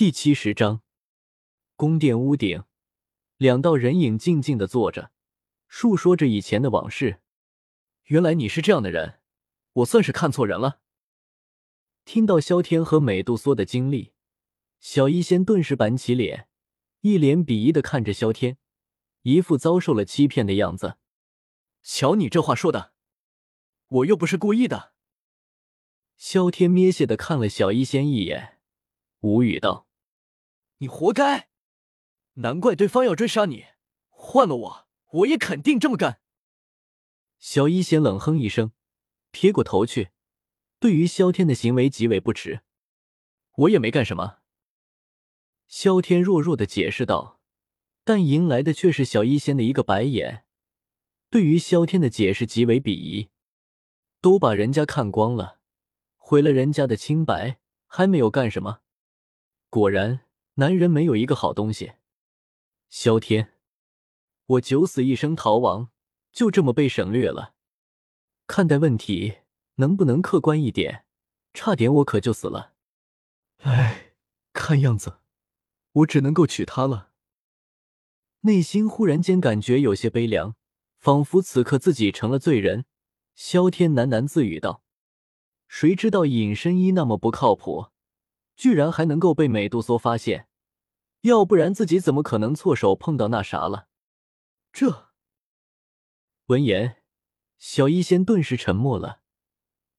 第七十章，宫殿屋顶，两道人影静静的坐着，述说着以前的往事。原来你是这样的人，我算是看错人了。听到萧天和美杜莎的经历，小医仙顿时板起脸，一脸鄙夷的看着萧天，一副遭受了欺骗的样子。瞧你这话说的，我又不是故意的。萧天蔑视的看了小医仙一眼，无语道。你活该！难怪对方要追杀你，换了我，我也肯定这么干。小一仙冷哼一声，撇过头去，对于萧天的行为极为不耻。我也没干什么。萧天弱弱的解释道，但迎来的却是小一仙的一个白眼，对于萧天的解释极为鄙夷。都把人家看光了，毁了人家的清白，还没有干什么？果然。男人没有一个好东西。萧天，我九死一生逃亡，就这么被省略了。看待问题能不能客观一点？差点我可就死了。哎，看样子我只能够娶她了。内心忽然间感觉有些悲凉，仿佛此刻自己成了罪人。萧天喃喃自语道：“谁知道隐身衣那么不靠谱，居然还能够被美杜莎发现。”要不然自己怎么可能错手碰到那啥了？这闻言，小医仙顿时沉默了，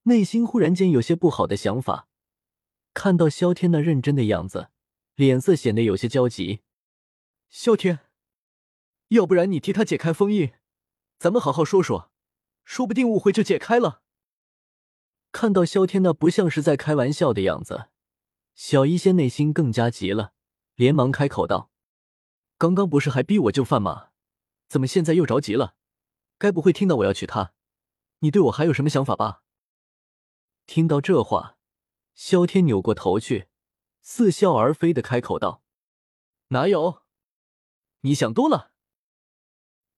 内心忽然间有些不好的想法。看到萧天那认真的样子，脸色显得有些焦急。萧天，要不然你替他解开封印，咱们好好说说，说不定误会就解开了。看到萧天那不像是在开玩笑的样子，小医仙内心更加急了。连忙开口道：“刚刚不是还逼我就范吗？怎么现在又着急了？该不会听到我要娶她，你对我还有什么想法吧？”听到这话，萧天扭过头去，似笑而非的开口道：“哪有？你想多了。”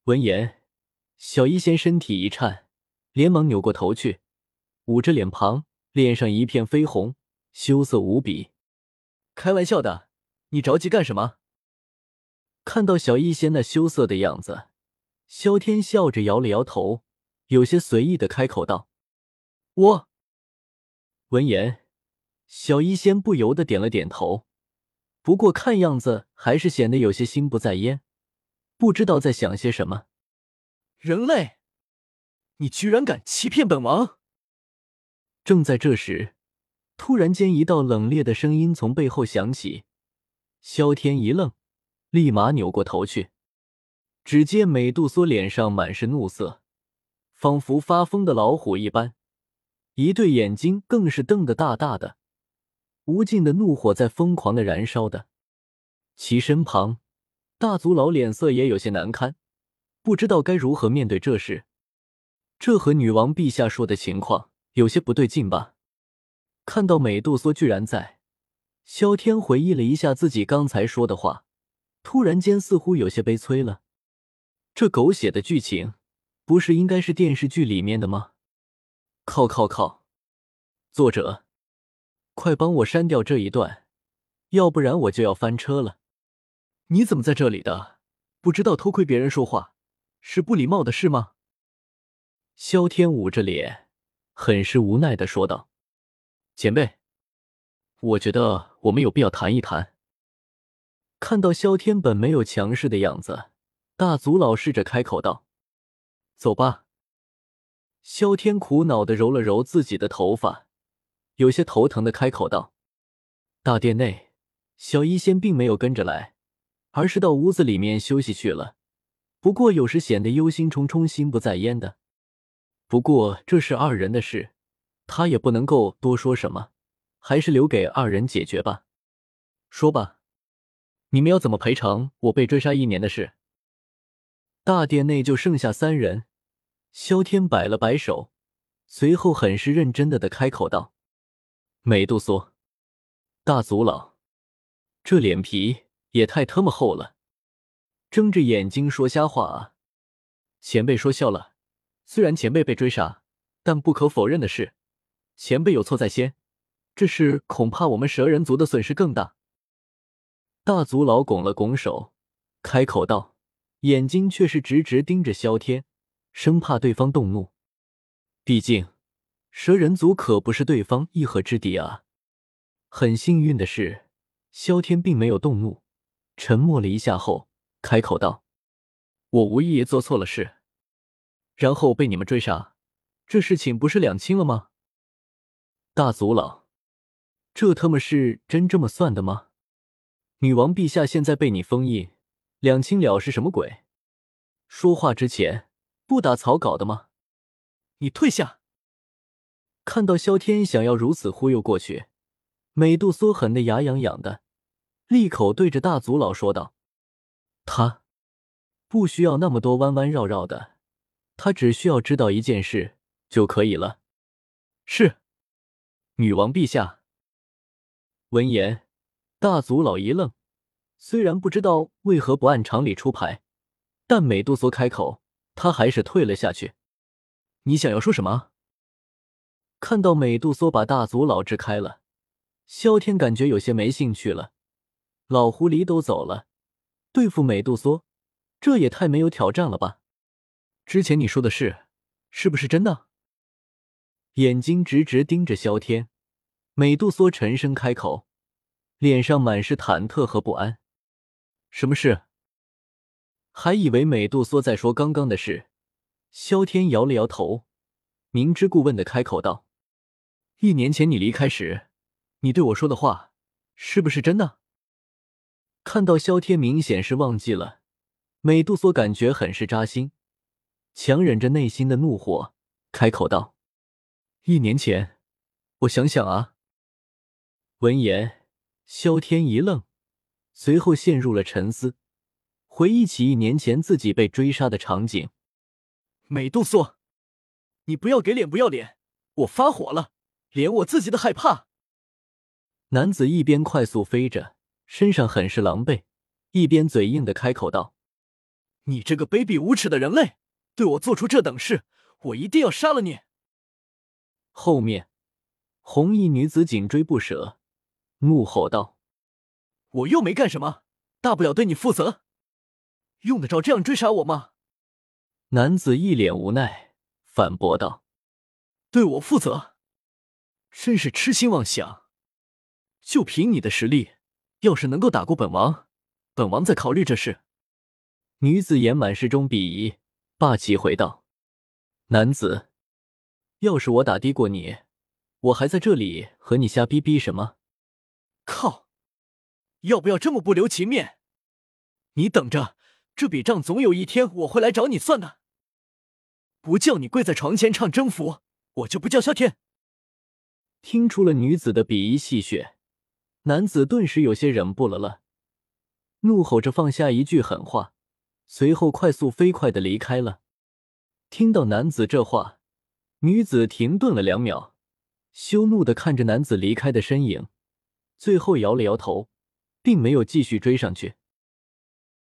闻言，小医仙身体一颤，连忙扭过头去，捂着脸庞，脸上一片绯红，羞涩无比。开玩笑的。你着急干什么？看到小医仙那羞涩的样子，萧天笑着摇了摇头，有些随意的开口道：“我。”闻言，小医仙不由得点了点头，不过看样子还是显得有些心不在焉，不知道在想些什么。人类，你居然敢欺骗本王！正在这时，突然间一道冷冽的声音从背后响起。萧天一愣，立马扭过头去，只见美杜莎脸上满是怒色，仿佛发疯的老虎一般，一对眼睛更是瞪得大大的，无尽的怒火在疯狂的燃烧的。其身旁，大族老脸色也有些难堪，不知道该如何面对这事。这和女王陛下说的情况有些不对劲吧？看到美杜莎居然在。萧天回忆了一下自己刚才说的话，突然间似乎有些悲催了。这狗血的剧情，不是应该是电视剧里面的吗？靠靠靠！作者，快帮我删掉这一段，要不然我就要翻车了。你怎么在这里的？不知道偷窥别人说话是不礼貌的事吗？萧天捂着脸，很是无奈的说道：“前辈。”我觉得我们有必要谈一谈。看到萧天本没有强势的样子，大族老试着开口道：“走吧。”萧天苦恼的揉了揉自己的头发，有些头疼的开口道：“大殿内，小医仙并没有跟着来，而是到屋子里面休息去了。不过有时显得忧心忡忡、心不在焉的。不过这是二人的事，他也不能够多说什么。”还是留给二人解决吧。说吧，你们要怎么赔偿我被追杀一年的事？大殿内就剩下三人。萧天摆了摆手，随后很是认真的的开口道：“美杜莎，大族老，这脸皮也太特么厚了，睁着眼睛说瞎话啊！”前辈说笑了，虽然前辈被追杀，但不可否认的是，前辈有错在先。这事恐怕我们蛇人族的损失更大。大族老拱了拱手，开口道，眼睛却是直直盯着萧天，生怕对方动怒。毕竟，蛇人族可不是对方一合之敌啊。很幸运的是，萧天并没有动怒，沉默了一下后，开口道：“我无意做错了事，然后被你们追杀，这事情不是两清了吗？”大族老，这他妈是真这么算的吗？女王陛下现在被你封印，两清了是什么鬼？说话之前不打草稿的吗？你退下！看到萧天想要如此忽悠过去，美杜莎狠得牙痒痒的，利口对着大族老说道：“他不需要那么多弯弯绕绕的，他只需要知道一件事就可以了。”是，女王陛下。闻言，大族老一愣，虽然不知道为何不按常理出牌，但美杜莎开口，他还是退了下去。你想要说什么？看到美杜莎把大族老支开了，萧天感觉有些没兴趣了。老狐狸都走了，对付美杜莎，这也太没有挑战了吧？之前你说的事是不是真的？眼睛直直盯着萧天，美杜莎沉声开口，脸上满是忐忑和不安。什么事？还以为美杜莎在说刚刚的事。萧天摇了摇头，明知故问的开口道：“一年前你离开时，你对我说的话，是不是真的？”看到萧天明显是忘记了，美杜莎感觉很是扎心，强忍着内心的怒火，开口道：“一年前，我想想啊。”闻言，萧天一愣，随后陷入了沉思，回忆起一年前自己被追杀的场景。美杜莎，你不要给脸不要脸！我发火了，连我自己都害怕。男子一边快速飞着，身上很是狼狈，一边嘴硬的开口道：“你这个卑鄙无耻的人类，对我做出这等事，我一定要杀了你！”后面，红衣女子紧追不舍，怒吼道：“我又没干什么，大不了对你负责，用得着这样追杀我吗？”男子一脸无奈，反驳道：“对我负责，真是痴心妄想！就凭你的实力，要是能够打过本王，本王再考虑这事。”女子眼满是中鄙夷，霸气回道：“男子，要是我打的过你，我还在这里和你瞎逼逼什么？靠！要不要这么不留情面？你等着，这笔账总有一天我会来找你算的。”不叫你跪在床前唱征服，我就不叫萧天。听出了女子的鄙夷戏谑，男子顿时有些忍不了了，怒吼着放下一句狠话，随后快速飞快的离开了。听到男子这话，女子停顿了两秒，羞怒的看着男子离开的身影，最后摇了摇头，并没有继续追上去。